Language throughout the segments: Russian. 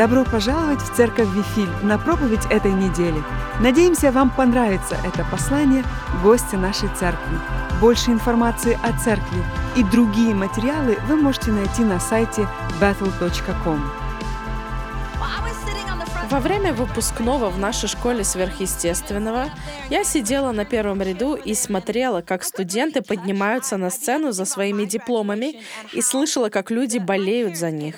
Добро пожаловать в Церковь Вифиль на проповедь этой недели. Надеемся, вам понравится это послание гости нашей церкви. Больше информации о церкви и другие материалы вы можете найти на сайте battle.com. Во время выпускного в нашей школе сверхъестественного я сидела на первом ряду и смотрела, как студенты поднимаются на сцену за своими дипломами и слышала, как люди болеют за них.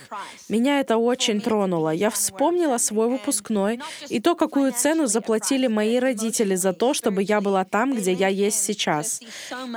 Меня это очень тронуло. Я вспомнила свой выпускной и то, какую цену заплатили мои родители за то, чтобы я была там, где я есть сейчас.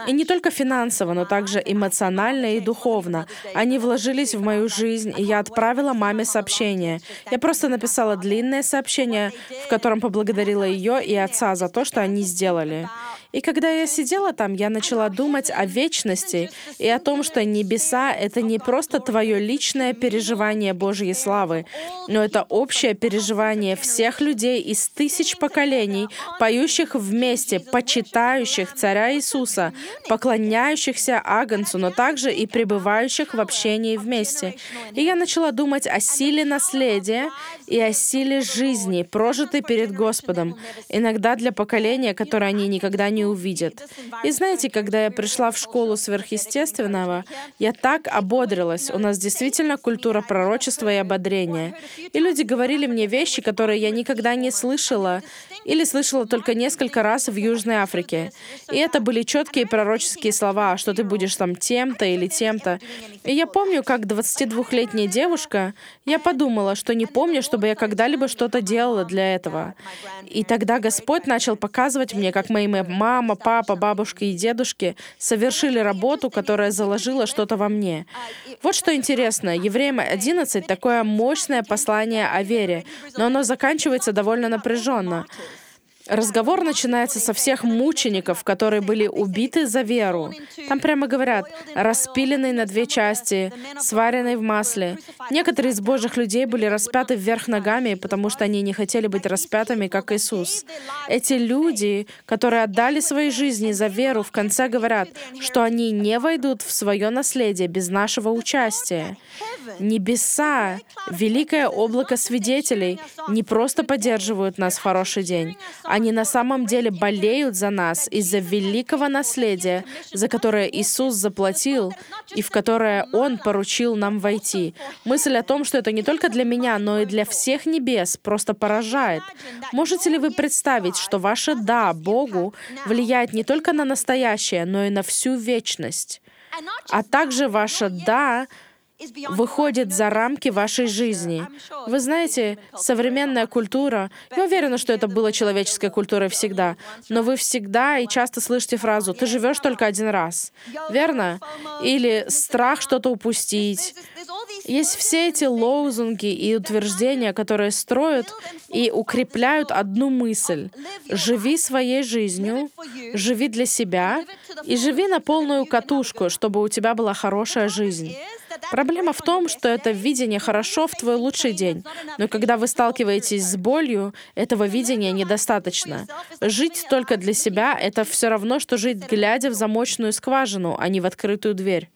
И не только финансово, но также эмоционально и духовно. Они вложились в мою жизнь, и я отправила маме сообщение. Я просто написала длинное длинное сообщение, в котором поблагодарила ее и отца за то, что они сделали. И когда я сидела там, я начала думать о вечности и о том, что небеса — это не просто твое личное переживание Божьей славы, но это общее переживание всех людей из тысяч поколений, поющих вместе, почитающих Царя Иисуса, поклоняющихся Агнцу, но также и пребывающих в общении вместе. И я начала думать о силе наследия и о силе жизни, прожитой перед Господом, иногда для поколения, которое они никогда не увидят. И знаете, когда я пришла в школу сверхъестественного, я так ободрилась. У нас действительно культура пророчества и ободрения. И люди говорили мне вещи, которые я никогда не слышала или слышала только несколько раз в Южной Африке. И это были четкие пророческие слова, что ты будешь там тем-то или тем-то. И я помню, как 22-летняя девушка, я подумала, что не помню, чтобы я когда-либо что-то делала для этого. И тогда Господь начал показывать мне, как мои мама, папа, бабушка и дедушки совершили работу, которая заложила что-то во мне. Вот что интересно, Евреям 11 такое мощное послание о вере, но оно заканчивается довольно напряженно. Разговор начинается со всех мучеников, которые были убиты за веру. Там прямо говорят, распиленный на две части, сваренный в масле. Некоторые из божьих людей были распяты вверх ногами, потому что они не хотели быть распятыми, как Иисус. Эти люди, которые отдали свои жизни за веру, в конце говорят, что они не войдут в свое наследие без нашего участия. Небеса, великое облако свидетелей не просто поддерживают нас в хороший день, они на самом деле болеют за нас из-за великого наследия, за которое Иисус заплатил и в которое Он поручил нам войти. Мысль о том, что это не только для меня, но и для всех небес, просто поражает. Можете ли вы представить, что ваше «да» Богу влияет не только на настоящее, но и на всю вечность? А также ваше «да» выходит за рамки вашей жизни. Вы знаете, современная культура, я уверена, что это было человеческой культурой всегда, но вы всегда и часто слышите фразу «ты живешь только один раз», верно? Или «страх что-то упустить». Есть все эти лозунги и утверждения, которые строят и укрепляют одну мысль. Живи своей жизнью, живи для себя и живи на полную катушку, чтобы у тебя была хорошая жизнь. Проблема в том, что это видение хорошо в твой лучший день, но когда вы сталкиваетесь с болью, этого видения недостаточно. Жить только для себя — это все равно, что жить, глядя в замочную скважину, а не в открытую дверь.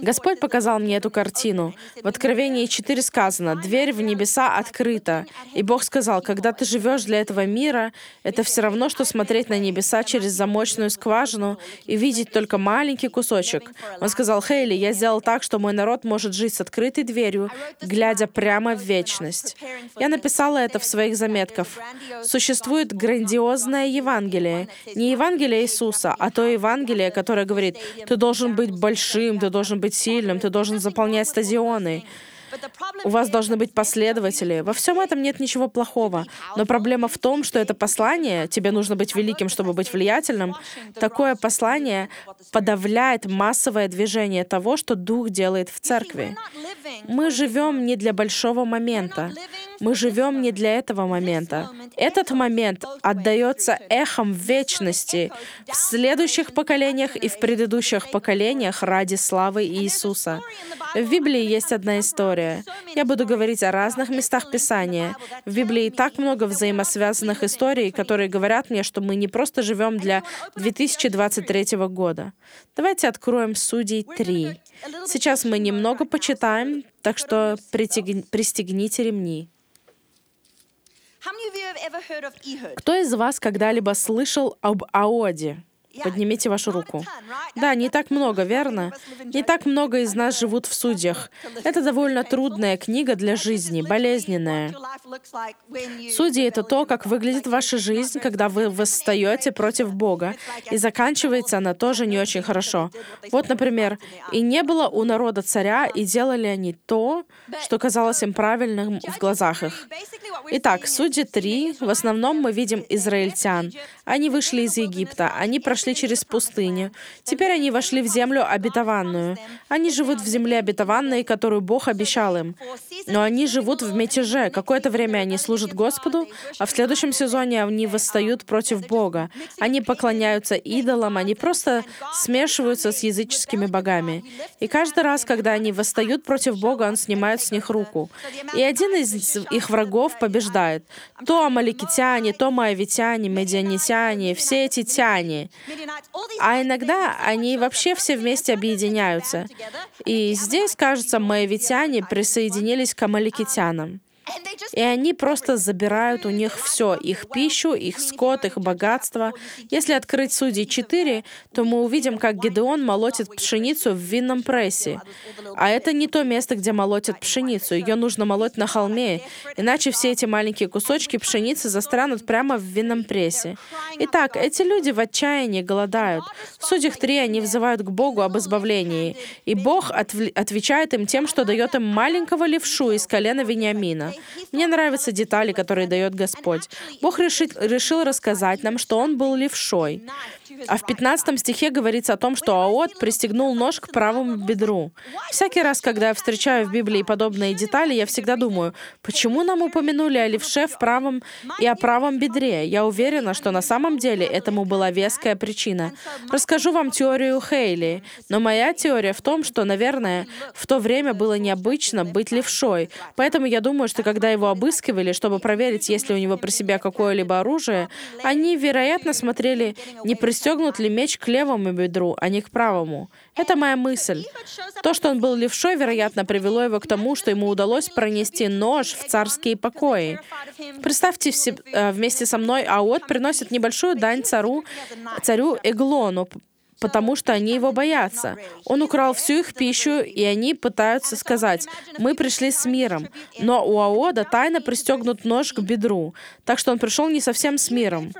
Господь показал мне эту картину. В Откровении 4 сказано, «Дверь в небеса открыта». И Бог сказал, когда ты живешь для этого мира, это все равно, что смотреть на небеса через замочную скважину и видеть только маленький кусочек. Он сказал, «Хейли, я сделал так, что мой народ может жить с открытой дверью, глядя прямо в вечность». Я написала это в своих заметках. Существует грандиозное Евангелие. Не Евангелие Иисуса, а то Евангелие, которое говорит, ты должен должен быть большим, ты должен быть сильным, ты должен заполнять стадионы. У вас должны быть последователи. Во всем этом нет ничего плохого. Но проблема в том, что это послание, тебе нужно быть великим, чтобы быть влиятельным, такое послание подавляет массовое движение того, что Дух делает в церкви. Мы живем не для большого момента. Мы живем не для этого момента. Этот момент отдается эхом вечности, в следующих поколениях и в предыдущих поколениях ради славы Иисуса. В Библии есть одна история. Я буду говорить о разных местах Писания. В Библии так много взаимосвязанных историй, которые говорят мне, что мы не просто живем для 2023 года. Давайте откроем Судей 3. Сейчас мы немного почитаем, так что пристегните ремни. Кто из вас когда-либо слышал об Аоде? Поднимите вашу руку. Да, не так много, верно? Не так много из нас живут в судьях. Это довольно трудная книга для жизни, болезненная. Судьи — это то, как выглядит ваша жизнь, когда вы восстаете против Бога, и заканчивается она тоже не очень хорошо. Вот, например, «И не было у народа царя, и делали они то, что казалось им правильным в глазах их». Итак, Судьи 3, в основном мы видим израильтян. Они вышли из Египта, они прошли через пустыню. Теперь они вошли в землю обетованную. Они живут в земле обетованной, которую Бог обещал им. Но они живут в мятеже. Какое-то время они служат Господу, а в следующем сезоне они восстают против Бога. Они поклоняются идолам, они просто смешиваются с языческими богами. И каждый раз, когда они восстают против Бога, Он снимает с них руку. И один из их врагов побеждает. То амаликитяне, то моавитяне, медианитяне, все эти тяне. А иногда они вообще все вместе объединяются. И здесь, кажется, моавитяне присоединились к амаликитянам. И они просто забирают у них все, их пищу, их скот, их богатство. Если открыть Судей 4, то мы увидим, как Гедеон молотит пшеницу в винном прессе. А это не то место, где молотят пшеницу. Ее нужно молоть на холме, иначе все эти маленькие кусочки пшеницы застрянут прямо в винном прессе. Итак, эти люди в отчаянии голодают. В Судьях 3 они взывают к Богу об избавлении, и Бог отв- отвечает им тем, что дает им маленького левшу из колена Вениамина. Мне нравятся детали, которые дает Господь. Бог решит, решил рассказать нам, что он был левшой. А в 15 стихе говорится о том, что Аот пристегнул нож к правому бедру. Всякий раз, когда я встречаю в Библии подобные детали, я всегда думаю, почему нам упомянули о левше в правом и о правом бедре? Я уверена, что на самом деле этому была веская причина. Расскажу вам теорию Хейли, но моя теория в том, что, наверное, в то время было необычно быть левшой. Поэтому я думаю, что когда его обыскивали, чтобы проверить, есть ли у него при себе какое-либо оружие, они, вероятно, смотрели, не пристегнут ли меч к левому бедру, а не к правому. Это моя мысль. То, что он был левшой, вероятно, привело его к тому, что ему удалось пронести нож в царские покои. Представьте э, вместе со мной, Аот приносит небольшую дань цару, царю Эглону, потому что они его боятся. Он украл всю их пищу, и они пытаются сказать, мы пришли с миром. Но у Аода тайно пристегнут нож к бедру, так что он пришел не совсем с миром.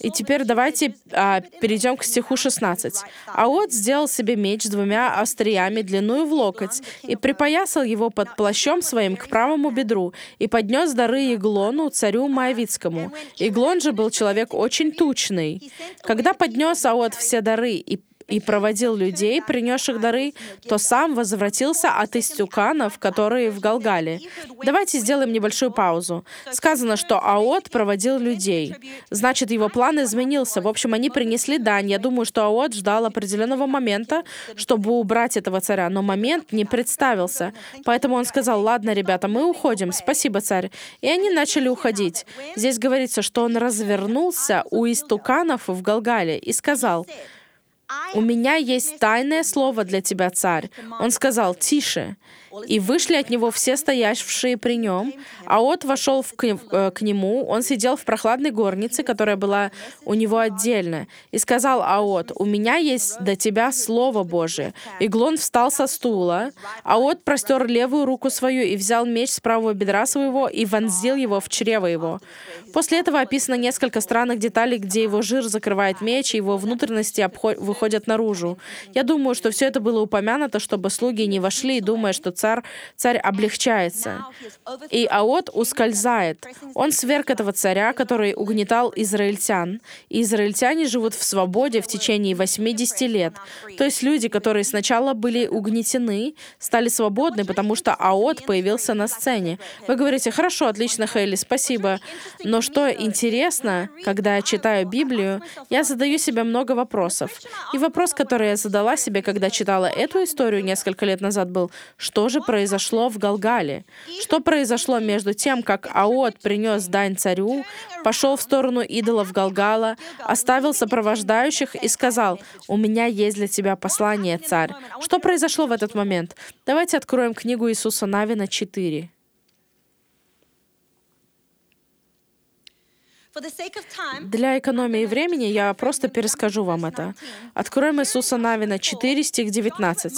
И теперь давайте а, перейдем к стиху 16. Аод сделал себе меч двумя остриями длиной в локоть и припоясал его под плащом своим к правому бедру и поднес дары Иглону, царю Моавицкому. Иглон же был человек очень тучный. Когда поднес Аод все дары и и проводил людей, принесших дары, то сам возвратился от истюканов, которые в Галгале. Давайте сделаем небольшую паузу. Сказано, что Аот проводил людей. Значит, его план изменился. В общем, они принесли дань. Я думаю, что Аот ждал определенного момента, чтобы убрать этого царя, но момент не представился. Поэтому он сказал, ладно, ребята, мы уходим. Спасибо, царь. И они начали уходить. Здесь говорится, что он развернулся у истуканов в Галгале и сказал, «У меня есть тайное слово для тебя, царь». Он сказал, «Тише». И вышли от него все стоявшие при нем. А от вошел в, к, э, к нему, он сидел в прохладной горнице, которая была у него отдельно, и сказал Аот, «У меня есть до тебя Слово Божие». Иглон встал со стула. Аот простер левую руку свою и взял меч с правого бедра своего и вонзил его в чрево его. После этого описано несколько странных деталей, где его жир закрывает меч, и его внутренности выходят наружу. Я думаю, что все это было упомянуто, чтобы слуги не вошли, думая, что царь, царь облегчается. И Аот ускользает. Он сверг этого царя, который угнетал израильтян. И израильтяне живут в свободе в течение 80 лет. То есть люди, которые сначала были угнетены, стали свободны, потому что Аот появился на сцене. Вы говорите, хорошо, отлично, Хейли, спасибо. Но что интересно, когда я читаю Библию, я задаю себе много вопросов. И вопрос, который я задала себе, когда читала эту историю несколько лет назад, был, что же произошло в Галгале? Что произошло между тем, как Аот принес дань царю, пошел в сторону идолов Галгала, оставил сопровождающих и сказал, «У меня есть для тебя послание, царь». Что произошло в этот момент? Давайте откроем книгу Иисуса Навина 4. Для экономии времени я просто перескажу вам это. Откроем Иисуса Навина 4, стих 19.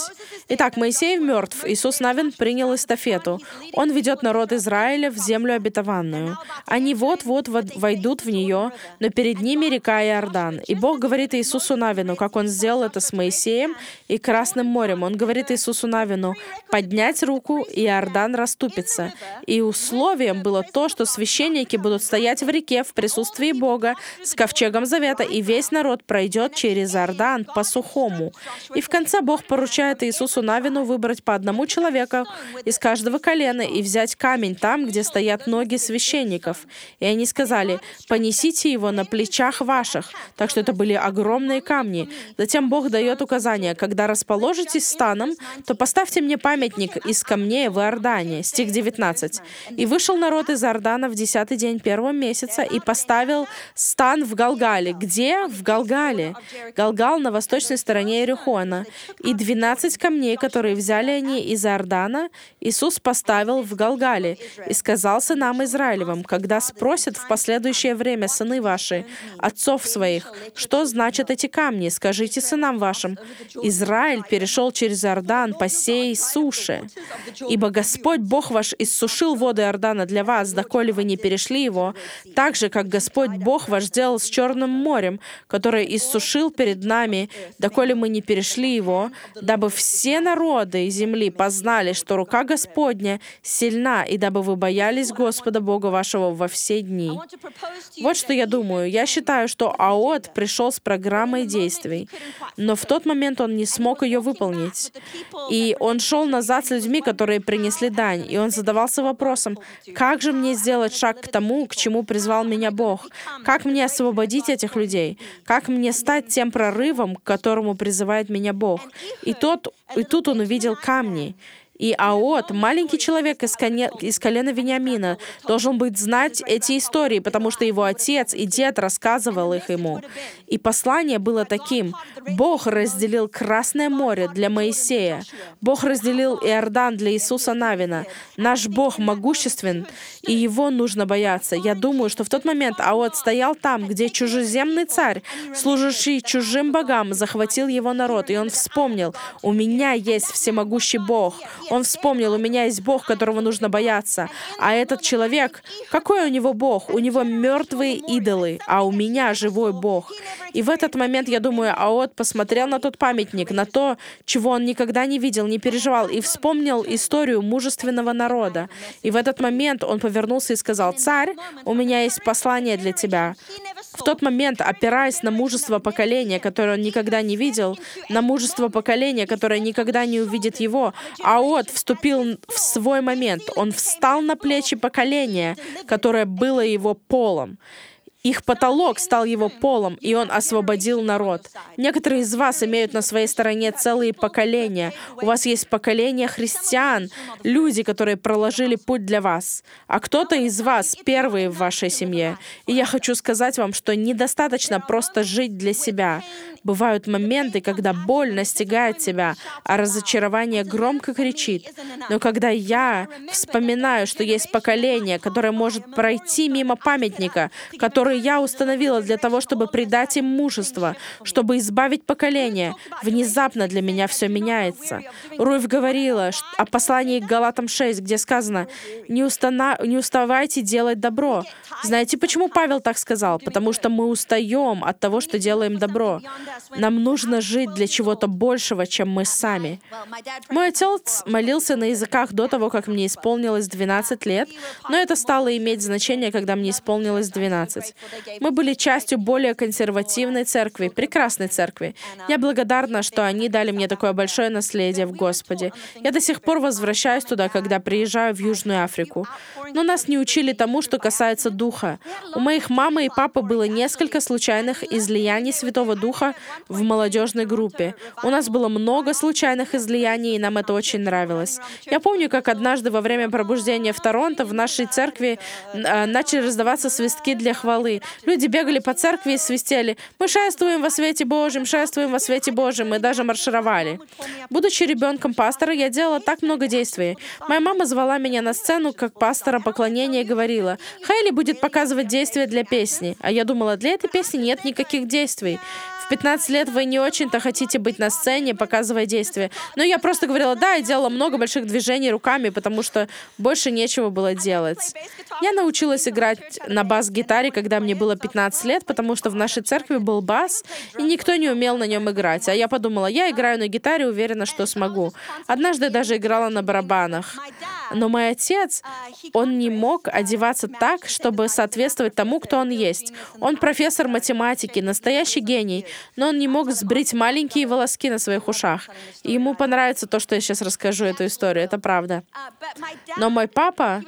Итак, Моисей мертв, Иисус Навин принял эстафету. Он ведет народ Израиля в землю обетованную. Они вот-вот войдут в нее, но перед ними река Иордан. И Бог говорит Иисусу Навину, как Он сделал это с Моисеем и Красным морем. Он говорит Иисусу Навину, поднять руку, и Иордан расступится. И условием было то, что священники будут стоять в реке в присутствии Бога с ковчегом завета, и весь народ пройдет через Иордан по сухому. И в конце Бог поручает Иисусу Навину выбрать по одному человеку из каждого колена и взять камень там, где стоят ноги священников. И они сказали, понесите его на плечах ваших. Так что это были огромные камни. Затем Бог дает указание, когда расположитесь станом, то поставьте мне памятник из камней в Иордане. Стих 19. «И вышел народ из Иордана в десятый день первого месяца и поставил стан в Галгале. Где? В Галгале. Галгал на восточной стороне Иерихона. И 12 камней, которые взяли они из Иордана, Иисус поставил в Галгале и сказал сынам Израилевым, когда спросят в последующее время сыны ваши, отцов своих, что значат эти камни, скажите сынам вашим, Израиль перешел через Иордан по сей суше, ибо Господь Бог ваш иссушил воды Иордана для вас, доколе вы не перешли его, так же, как как Господь Бог ваш сделал с Черным морем, которое иссушил перед нами, доколе мы не перешли его, дабы все народы земли познали, что рука Господня сильна, и дабы вы боялись Господа Бога вашего во все дни. Вот что я думаю. Я считаю, что АОТ пришел с программой действий, но в тот момент он не смог ее выполнить. И он шел назад с людьми, которые принесли дань, и он задавался вопросом, как же мне сделать шаг к тому, к чему призвал меня Бог? Как мне освободить этих людей? Как мне стать тем прорывом, к которому призывает меня Бог? И, тот, и тут он увидел камни. И Аот, маленький человек из, коне, из колена Вениамина, должен быть знать эти истории, потому что его отец и дед рассказывал их ему. И послание было таким. Бог разделил Красное море для Моисея. Бог разделил Иордан для Иисуса Навина. Наш Бог могуществен, и его нужно бояться. Я думаю, что в тот момент Аот стоял там, где чужеземный царь, служащий чужим богам, захватил его народ, и он вспомнил, у меня есть всемогущий Бог, он вспомнил, у меня есть Бог, которого нужно бояться. А этот человек, какой у него Бог? У него мертвые идолы, а у меня живой Бог. И в этот момент, я думаю, Аот посмотрел на тот памятник, на то, чего он никогда не видел, не переживал, и вспомнил историю мужественного народа. И в этот момент он повернулся и сказал, «Царь, у меня есть послание для тебя». В тот момент, опираясь на мужество поколения, которое он никогда не видел, на мужество поколения, которое никогда не увидит его, Аот вступил в свой момент. Он встал на плечи поколения, которое было его полом. Их потолок стал его полом, и он освободил народ. Некоторые из вас имеют на своей стороне целые поколения. У вас есть поколение христиан, люди, которые проложили путь для вас. А кто-то из вас первые в вашей семье. И я хочу сказать вам, что недостаточно просто жить для себя. Бывают моменты, когда боль настигает тебя, а разочарование громко кричит. Но когда я вспоминаю, что есть поколение, которое может пройти мимо памятника, который я установила для того, чтобы придать им мужество, чтобы избавить поколение, внезапно для меня все меняется. Руфь говорила о послании к Галатам 6, где сказано, «Не, устана... не уставайте делать добро». Знаете, почему Павел так сказал? Потому что мы устаем от того, что делаем добро. Нам нужно жить для чего-то большего, чем мы сами. Мой отец молился на языках до того, как мне исполнилось 12 лет, но это стало иметь значение, когда мне исполнилось 12. Мы были частью более консервативной церкви, прекрасной церкви. Я благодарна, что они дали мне такое большое наследие в Господе. Я до сих пор возвращаюсь туда, когда приезжаю в Южную Африку. Но нас не учили тому, что касается Духа. У моих мамы и папы было несколько случайных излияний Святого Духа в молодежной группе. У нас было много случайных излияний, и нам это очень нравилось. Я помню, как однажды во время пробуждения в Торонто в нашей церкви э, начали раздаваться свистки для хвалы. Люди бегали по церкви и свистели «Мы шествуем во свете Божьем, шествуем во свете Божьем». Мы даже маршировали. Будучи ребенком пастора, я делала так много действий. Моя мама звала меня на сцену как пастора поклонения и говорила, «Хейли будет показывать действия для песни». А я думала, для этой песни нет никаких действий. В 15 лет вы не очень-то хотите быть на сцене, показывая действия. Но я просто говорила «да» и делала много больших движений руками, потому что больше нечего было делать. Я научилась играть на бас-гитаре, когда мне было 15 лет, потому что в нашей церкви был бас, и никто не умел на нем играть. А я подумала, я играю на гитаре, уверена, что смогу. Однажды даже играла на барабанах. Но мой отец, он не мог одеваться так, чтобы соответствовать тому, кто он есть. Он профессор математики, настоящий гений, но он не мог сбрить маленькие волоски на своих ушах. Ему понравится то, что я сейчас расскажу эту историю, это правда. Но мой папа,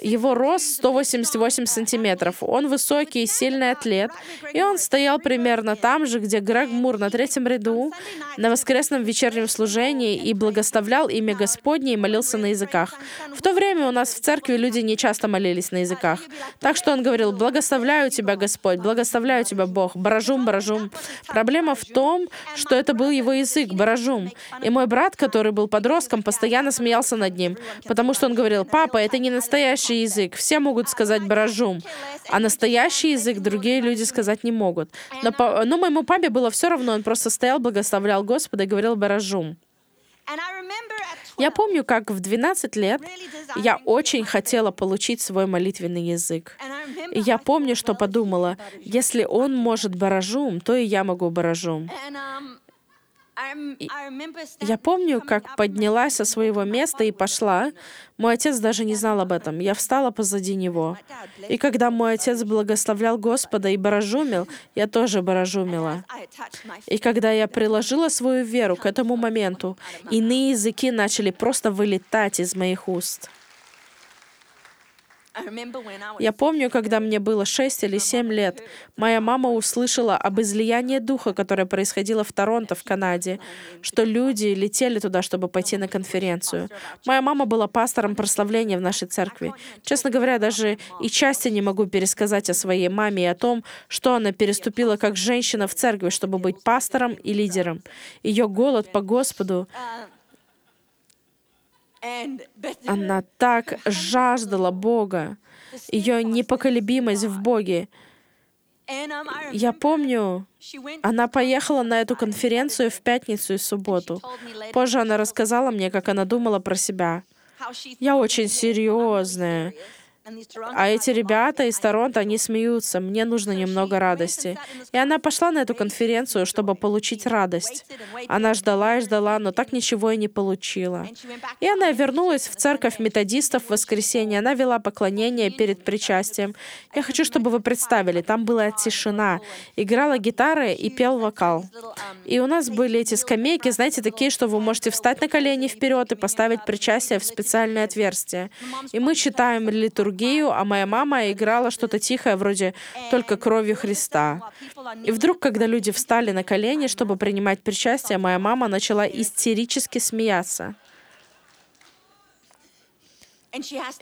его рост 188 сантиметров. Он высокий и сильный атлет, и он стоял примерно там же, где Грег Мур на третьем ряду на воскресном вечернем служении и благословлял имя Господне и молился на языках. В то время у нас в церкви люди не часто молились на языках. Так что он говорил, «Благословляю тебя, Господь, благословляю тебя, Бог, баражум, баражум». Проблема в том, что это был его язык, баражум. И мой брат, который был подростком, постоянно смеялся над ним, потому что он говорил, «Папа, это не настоящий язык, все могут сказать баражум, а настоящий язык другие люди сказать не могут». Но. Но моему папе было все равно, он просто стоял, благословлял Господа и говорил баражум. Я помню, как в 12 лет я очень хотела получить свой молитвенный язык. И я помню, что подумала, если он может баражум, то и я могу баражум. Я помню, как поднялась со своего места и пошла. Мой отец даже не знал об этом. Я встала позади него. И когда мой отец благословлял Господа и баражумил, я тоже баражумила. И когда я приложила свою веру к этому моменту, иные языки начали просто вылетать из моих уст. Я помню, когда мне было 6 или 7 лет, моя мама услышала об излиянии духа, которое происходило в Торонто, в Канаде, что люди летели туда, чтобы пойти на конференцию. Моя мама была пастором прославления в нашей церкви. Честно говоря, даже и части не могу пересказать о своей маме и о том, что она переступила как женщина в церкви, чтобы быть пастором и лидером. Ее голод по Господу она так жаждала Бога, ее непоколебимость в Боге. Я помню, она поехала на эту конференцию в пятницу и субботу. Позже она рассказала мне, как она думала про себя. Я очень серьезная. А эти ребята из Торонто, они смеются, мне нужно немного радости. И она пошла на эту конференцию, чтобы получить радость. Она ждала и ждала, но так ничего и не получила. И она вернулась в церковь методистов в воскресенье. Она вела поклонение перед причастием. Я хочу, чтобы вы представили, там была тишина. Играла гитара и пел вокал. И у нас были эти скамейки, знаете, такие, что вы можете встать на колени вперед и поставить причастие в специальное отверстие. И мы читаем литургию литургию, а моя мама играла что-то тихое, вроде «Только кровью Христа». И вдруг, когда люди встали на колени, чтобы принимать причастие, моя мама начала истерически смеяться.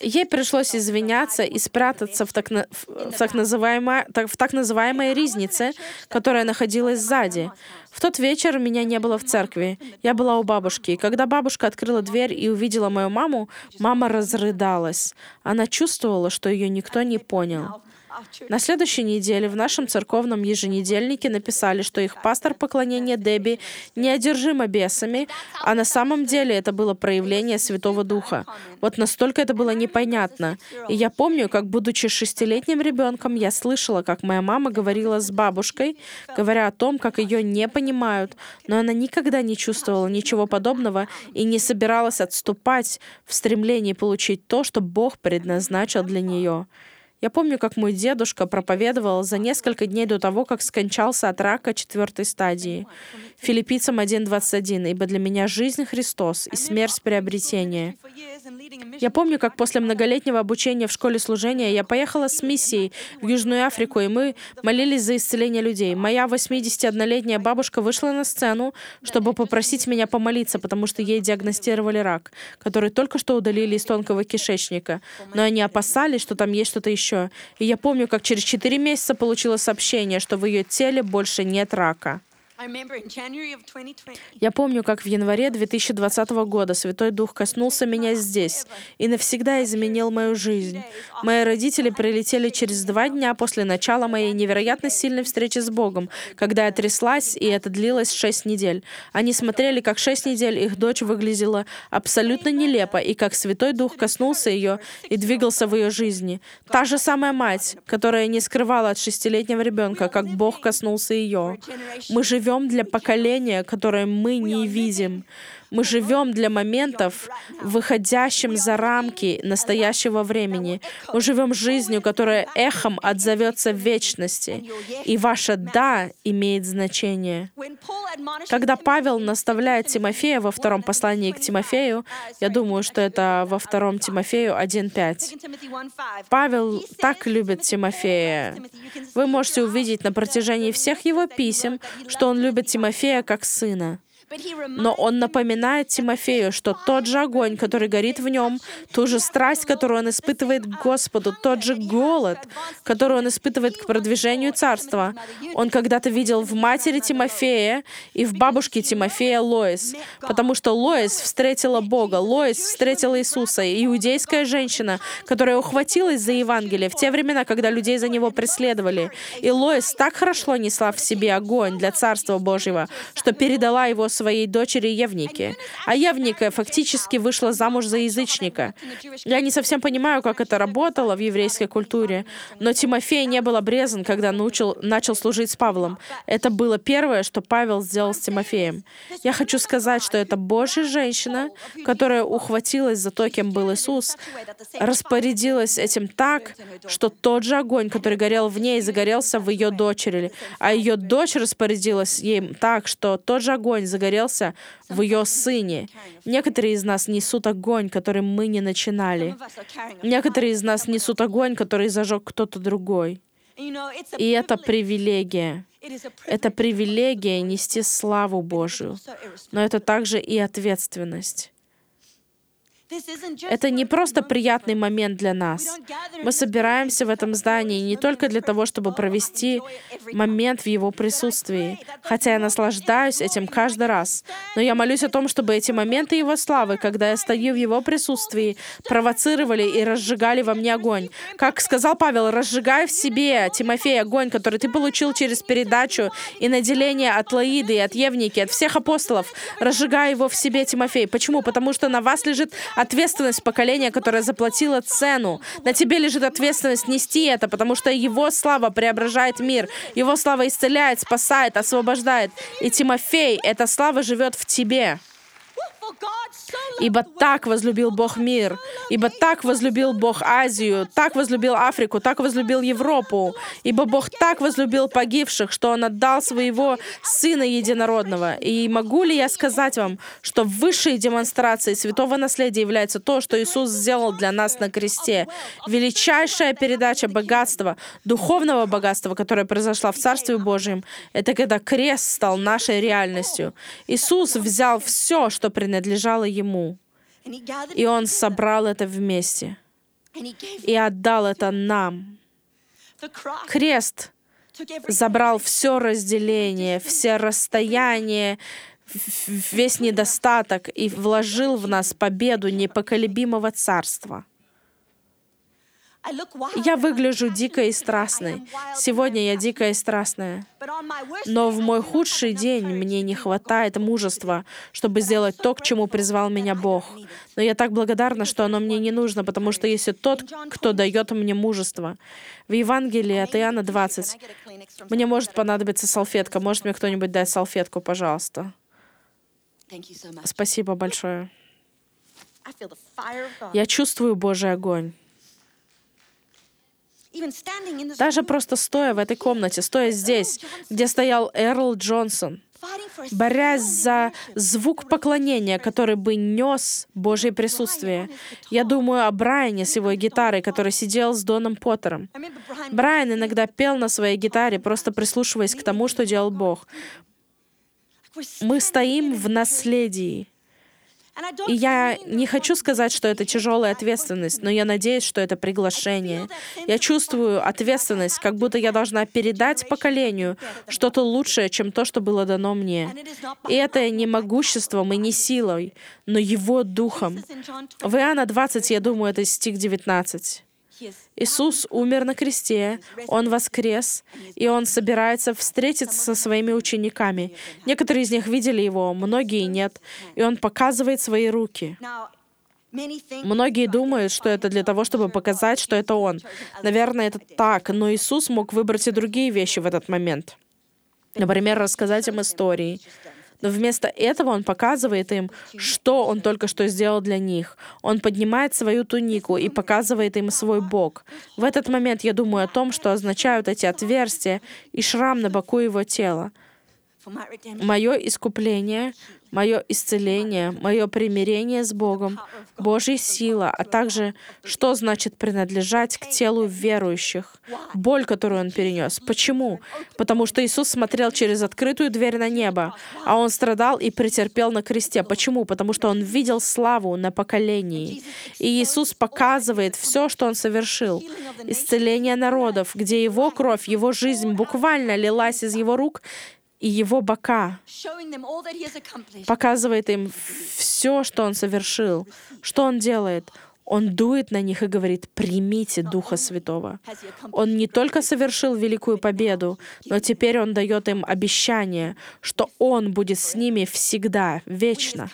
Ей пришлось извиняться и спрятаться в так, на, в, так, называемой, так, в так называемой ризнице, которая находилась сзади. В тот вечер меня не было в церкви. Я была у бабушки. И когда бабушка открыла дверь и увидела мою маму, мама разрыдалась. Она чувствовала, что ее никто не понял. На следующей неделе в нашем церковном еженедельнике написали, что их пастор поклонения Деби неодержима бесами, а на самом деле это было проявление Святого Духа. Вот настолько это было непонятно. И я помню, как, будучи шестилетним ребенком, я слышала, как моя мама говорила с бабушкой, говоря о том, как ее не понимают, но она никогда не чувствовала ничего подобного и не собиралась отступать в стремлении получить то, что Бог предназначил для нее. Я помню, как мой дедушка проповедовал за несколько дней до того, как скончался от рака четвертой стадии. Филиппийцам 1.21. «Ибо для меня жизнь Христос и смерть приобретение». Я помню, как после многолетнего обучения в школе служения я поехала с миссией в Южную Африку, и мы молились за исцеление людей. Моя 81-летняя бабушка вышла на сцену, чтобы попросить меня помолиться, потому что ей диагностировали рак, который только что удалили из тонкого кишечника. Но они опасались, что там есть что-то еще. И я помню, как через 4 месяца получила сообщение, что в ее теле больше нет рака. Я помню, как в январе 2020 года Святой Дух коснулся меня здесь и навсегда изменил мою жизнь. Мои родители прилетели через два дня после начала моей невероятно сильной встречи с Богом, когда я тряслась, и это длилось шесть недель. Они смотрели, как шесть недель их дочь выглядела абсолютно нелепо, и как Святой Дух коснулся ее и двигался в ее жизни. Та же самая мать, которая не скрывала от шестилетнего ребенка, как Бог коснулся ее. Мы живем живем для поколения, которое мы не видим. Мы живем для моментов, выходящим за рамки настоящего времени. Мы живем жизнью, которая эхом отзовется в вечности. И ваше «да» имеет значение. Когда Павел наставляет Тимофея во втором послании к Тимофею, я думаю, что это во втором Тимофею 1.5. Павел так любит Тимофея. Вы можете увидеть на протяжении всех его писем, что он любит Тимофея как сына. Но он напоминает Тимофею, что тот же огонь, который горит в нем, ту же страсть, которую он испытывает к Господу, тот же голод, который он испытывает к продвижению царства, он когда-то видел в матери Тимофея и в бабушке Тимофея Лоис, потому что Лоис встретила Бога, Лоис встретила Иисуса, иудейская женщина, которая ухватилась за Евангелие в те времена, когда людей за него преследовали. И Лоис так хорошо несла в себе огонь для Царства Божьего, что передала его своей дочери Евнике. А Евника фактически вышла замуж за язычника. Я не совсем понимаю, как это работало в еврейской культуре, но Тимофей не был обрезан, когда научил, начал служить с Павлом. Это было первое, что Павел сделал с Тимофеем. Я хочу сказать, что эта Божья женщина, которая ухватилась за то, кем был Иисус, распорядилась этим так, что тот же огонь, который горел в ней, загорелся в ее дочери, а ее дочь распорядилась ей так, что тот же огонь загорелся загорелся в ее сыне. Некоторые из нас несут огонь, который мы не начинали. Некоторые из нас несут огонь, который зажег кто-то другой. И это привилегия. Это привилегия нести славу Божию. Но это также и ответственность. Это не просто приятный момент для нас. Мы собираемся в этом здании не только для того, чтобы провести момент в его присутствии, хотя я наслаждаюсь этим каждый раз, но я молюсь о том, чтобы эти моменты его славы, когда я стою в его присутствии, провоцировали и разжигали во мне огонь. Как сказал Павел, разжигай в себе, Тимофей, огонь, который ты получил через передачу и наделение от Лаиды и от Евники, от всех апостолов. Разжигай его в себе, Тимофей. Почему? Потому что на вас лежит ответственность поколения, которое заплатило цену. На тебе лежит ответственность нести это, потому что Его слава преображает мир. Его слава исцеляет, спасает, освобождает. И Тимофей, эта слава живет в тебе. Ибо так возлюбил Бог мир, ибо так возлюбил Бог Азию, так возлюбил Африку, так возлюбил Европу, ибо Бог так возлюбил погибших, что Он отдал своего Сына Единородного. И могу ли я сказать вам, что высшей демонстрацией святого наследия является то, что Иисус сделал для нас на кресте? Величайшая передача богатства, духовного богатства, которое произошло в Царстве Божьем, это когда крест стал нашей реальностью. Иисус взял все, что принадлежало Ему. И Он собрал это вместе и отдал это нам. Крест забрал все разделение, все расстояния, весь недостаток и вложил в нас победу непоколебимого царства. Я выгляжу дикой и страстной. Сегодня я дикая и страстная. Но в мой худший день мне не хватает мужества, чтобы сделать то, к чему призвал меня Бог. Но я так благодарна, что оно мне не нужно, потому что есть тот, кто дает мне мужество. В Евангелии от Иоанна 20. Мне может понадобиться салфетка. Может мне кто-нибудь дать салфетку, пожалуйста? Спасибо большое. Я чувствую Божий огонь. Даже просто стоя в этой комнате, стоя здесь, где стоял Эрл Джонсон, борясь за звук поклонения, который бы нес Божье присутствие. Я думаю о Брайане с его гитарой, который сидел с Доном Поттером. Брайан иногда пел на своей гитаре, просто прислушиваясь к тому, что делал Бог. Мы стоим в наследии. И я не хочу сказать, что это тяжелая ответственность, но я надеюсь, что это приглашение. Я чувствую ответственность, как будто я должна передать поколению что-то лучшее, чем то, что было дано мне. И это не могуществом и не силой, но Его Духом. В Иоанна 20, я думаю, это стих 19. Иисус умер на кресте, Он воскрес, и Он собирается встретиться со своими учениками. Некоторые из них видели Его, многие нет. И Он показывает свои руки. Многие думают, что это для того, чтобы показать, что это Он. Наверное, это так, но Иисус мог выбрать и другие вещи в этот момент. Например, рассказать им истории. Но вместо этого он показывает им, что он только что сделал для них. Он поднимает свою тунику и показывает им свой бок. В этот момент я думаю о том, что означают эти отверстия и шрам на боку его тела. Мое искупление мое исцеление, мое примирение с Богом, Божья сила, а также что значит принадлежать к телу верующих, боль, которую Он перенес. Почему? Потому что Иисус смотрел через открытую дверь на небо, а Он страдал и претерпел на кресте. Почему? Потому что Он видел славу на поколении. И Иисус показывает все, что Он совершил. Исцеление народов, где Его кровь, Его жизнь буквально лилась из Его рук, и его бока, показывает им все, что он совершил, что он делает. Он дует на них и говорит, примите Духа Святого. Он не только совершил великую победу, но теперь Он дает им обещание, что Он будет с ними всегда, вечно.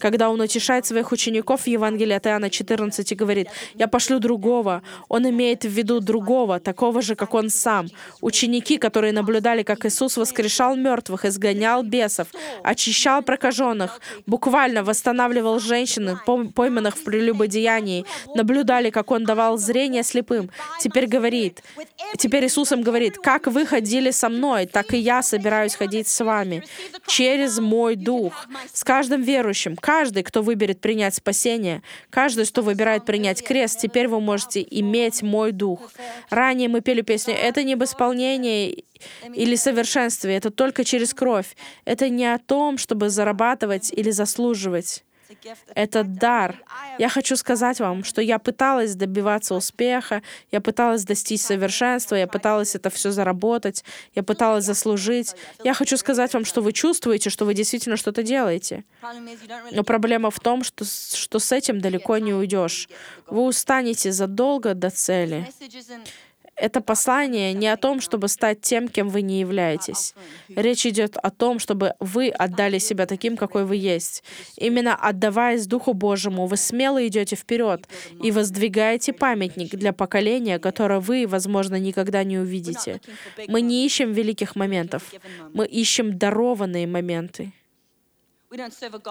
Когда Он утешает своих учеников в Евангелии от Иоанна 14 и говорит, «Я пошлю другого», Он имеет в виду другого, такого же, как Он сам. Ученики, которые наблюдали, как Иисус воскрешал мертвых, изгонял бесов, очищал прокаженных, буквально восстанавливал женщин, пойманных в прелюбодеянии, Писании, наблюдали, как Он давал зрение слепым. Теперь говорит, теперь Иисус им говорит, как вы ходили со мной, так и я собираюсь ходить с вами через мой Дух. С каждым верующим, каждый, кто выберет принять спасение, каждый, кто выбирает принять крест, теперь вы можете иметь мой Дух. Ранее мы пели песню «Это не об или совершенстве, это только через кровь. Это не о том, чтобы зарабатывать или заслуживать. Это дар. Я хочу сказать вам, что я пыталась добиваться успеха, я пыталась достичь совершенства, я пыталась это все заработать, я пыталась заслужить. Я хочу сказать вам, что вы чувствуете, что вы действительно что-то делаете. Но проблема в том, что, что с этим далеко не уйдешь. Вы устанете задолго до цели это послание не о том, чтобы стать тем, кем вы не являетесь. Речь идет о том, чтобы вы отдали себя таким, какой вы есть. Именно отдаваясь Духу Божьему, вы смело идете вперед и воздвигаете памятник для поколения, которое вы, возможно, никогда не увидите. Мы не ищем великих моментов, мы ищем дарованные моменты.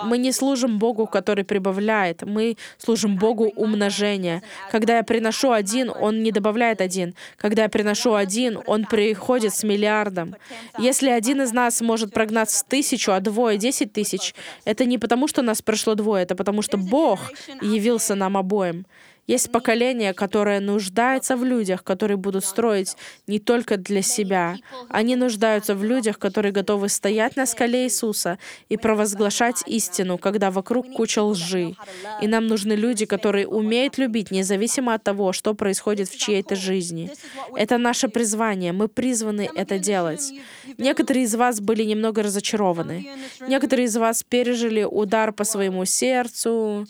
Мы не служим Богу, который прибавляет. Мы служим Богу умножения. Когда я приношу один, Он не добавляет один. Когда я приношу один, Он приходит с миллиардом. Если один из нас может прогнать с тысячу, а двое — десять тысяч, это не потому, что нас пришло двое, это потому, что Бог явился нам обоим. Есть поколение, которое нуждается в людях, которые будут строить не только для себя. Они нуждаются в людях, которые готовы стоять на скале Иисуса и провозглашать истину, когда вокруг куча лжи. И нам нужны люди, которые умеют любить, независимо от того, что происходит в чьей-то жизни. Это наше призвание. Мы призваны это делать. Некоторые из вас были немного разочарованы. Некоторые из вас пережили удар по своему сердцу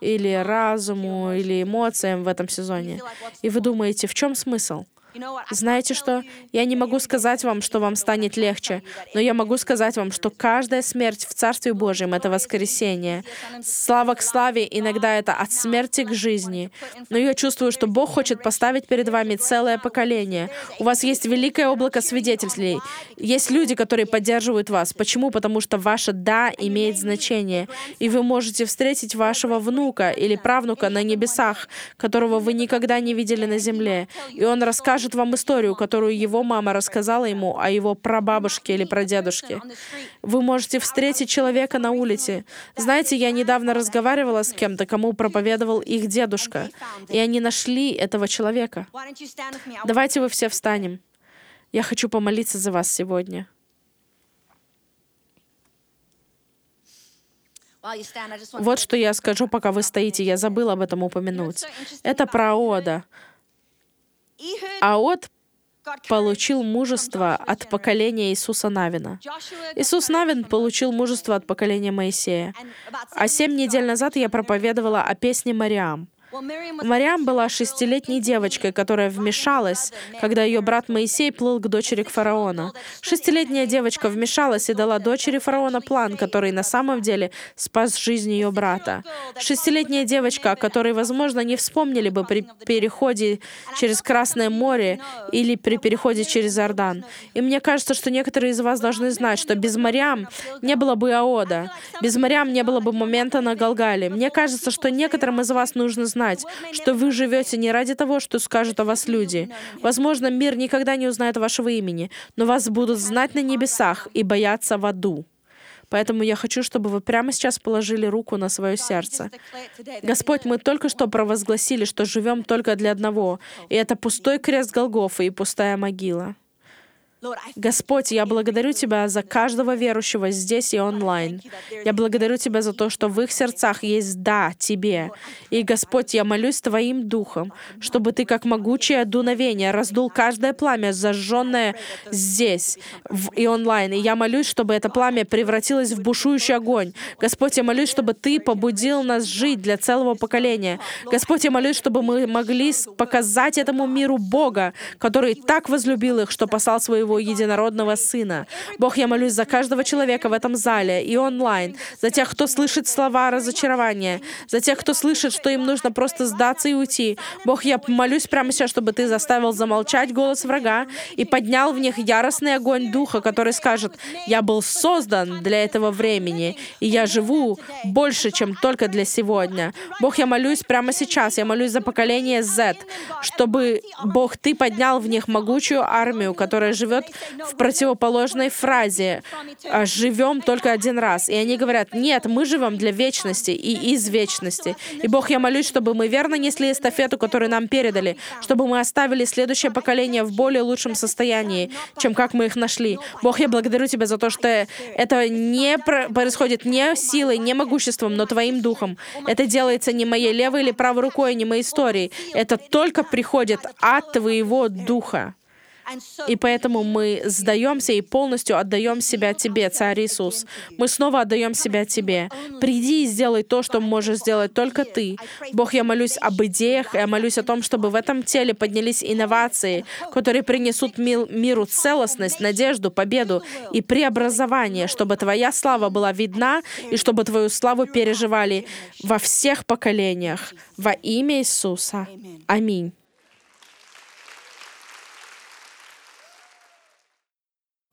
или разуму, или эмоциям, эмоциям в этом сезоне. И вы думаете, в чем смысл? Знаете что? Я не могу сказать вам, что вам станет легче, но я могу сказать вам, что каждая смерть в Царстве Божьем — это воскресение. Слава к славе, иногда это от смерти к жизни. Но я чувствую, что Бог хочет поставить перед вами целое поколение. У вас есть великое облако свидетелей. Есть люди, которые поддерживают вас. Почему? Потому что ваше «да» имеет значение. И вы можете встретить вашего внука или правнука на небесах, которого вы никогда не видели на земле. И он расскажет расскажет вам историю, которую его мама рассказала ему о его прабабушке или прадедушке. Вы можете встретить человека на улице. Знаете, я недавно разговаривала с кем-то, кому проповедовал их дедушка, и они нашли этого человека. Давайте вы все встанем. Я хочу помолиться за вас сегодня. Вот что я скажу, пока вы стоите. Я забыла об этом упомянуть. Это про Ода. Аод получил мужество от поколения Иисуса Навина. Иисус Навин получил мужество от поколения Моисея. А семь недель назад я проповедовала о песне Мариам — Мариам была шестилетней девочкой, которая вмешалась, когда ее брат Моисей плыл к дочери к фараона. Шестилетняя девочка вмешалась и дала дочери фараона план, который на самом деле спас жизнь ее брата. Шестилетняя девочка, о которой, возможно, не вспомнили бы при переходе через Красное море или при переходе через Иордан. И мне кажется, что некоторые из вас должны знать, что без Мариам не было бы Аода, без Мариам не было бы момента на Галгале. Мне кажется, что некоторым из вас нужно знать, знать, что вы живете не ради того, что скажут о вас люди. Возможно, мир никогда не узнает вашего имени, но вас будут знать на небесах и бояться в аду. Поэтому я хочу, чтобы вы прямо сейчас положили руку на свое сердце. Господь, мы только что провозгласили, что живем только для одного, и это пустой крест Голгофа и пустая могила. Господь, я благодарю Тебя за каждого верующего здесь и онлайн. Я благодарю Тебя за то, что в их сердцах есть «да» Тебе. И, Господь, я молюсь Твоим Духом, чтобы Ты, как могучее дуновение, раздул каждое пламя, зажженное здесь в, и онлайн. И я молюсь, чтобы это пламя превратилось в бушующий огонь. Господь, я молюсь, чтобы Ты побудил нас жить для целого поколения. Господь, я молюсь, чтобы мы могли показать этому миру Бога, который так возлюбил их, что послал своего своего единородного Сына. Бог, я молюсь за каждого человека в этом зале и онлайн, за тех, кто слышит слова разочарования, за тех, кто слышит, что им нужно просто сдаться и уйти. Бог, я молюсь прямо сейчас, чтобы Ты заставил замолчать голос врага и поднял в них яростный огонь Духа, который скажет, «Я был создан для этого времени, и я живу больше, чем только для сегодня». Бог, я молюсь прямо сейчас, я молюсь за поколение Z, чтобы, Бог, Ты поднял в них могучую армию, которая живет живет в противоположной фразе «А, «живем только один раз». И они говорят, нет, мы живем для вечности и из вечности. И Бог, я молюсь, чтобы мы верно несли эстафету, которую нам передали, чтобы мы оставили следующее поколение в более лучшем состоянии, чем как мы их нашли. Бог, я благодарю Тебя за то, что это не происходит не силой, не могуществом, но Твоим Духом. Это делается не моей левой или правой рукой, не моей историей. Это только приходит от Твоего Духа. И поэтому мы сдаемся и полностью отдаем себя Тебе, Царь Иисус. Мы снова отдаем себя Тебе. Приди и сделай то, что можешь сделать только Ты. Бог, я молюсь об идеях, я молюсь о том, чтобы в этом теле поднялись инновации, которые принесут миру целостность, надежду, победу и преобразование, чтобы Твоя слава была видна и чтобы Твою славу переживали во всех поколениях. Во имя Иисуса. Аминь.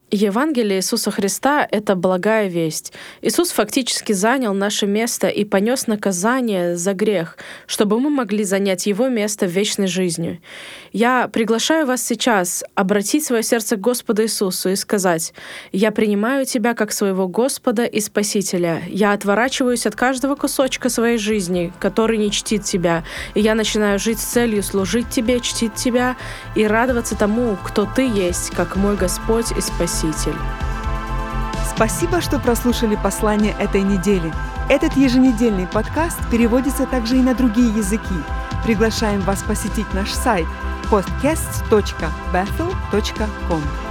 Евангелие Иисуса Христа — это благая весть. Иисус фактически занял наше место и понес наказание за грех, чтобы мы могли занять Его место в вечной жизни. Я приглашаю вас сейчас обратить свое сердце к Господу Иисусу и сказать, «Я принимаю Тебя как своего Господа и Спасителя. Я отворачиваюсь от каждого кусочка своей жизни, который не чтит Тебя, и я начинаю жить с целью служить Тебе, чтить Тебя и радоваться тому, кто Ты есть, как мой Господь и Спаситель». Спаситель. Спасибо, что прослушали послание этой недели. Этот еженедельный подкаст переводится также и на другие языки. Приглашаем вас посетить наш сайт podcast.bethel.com.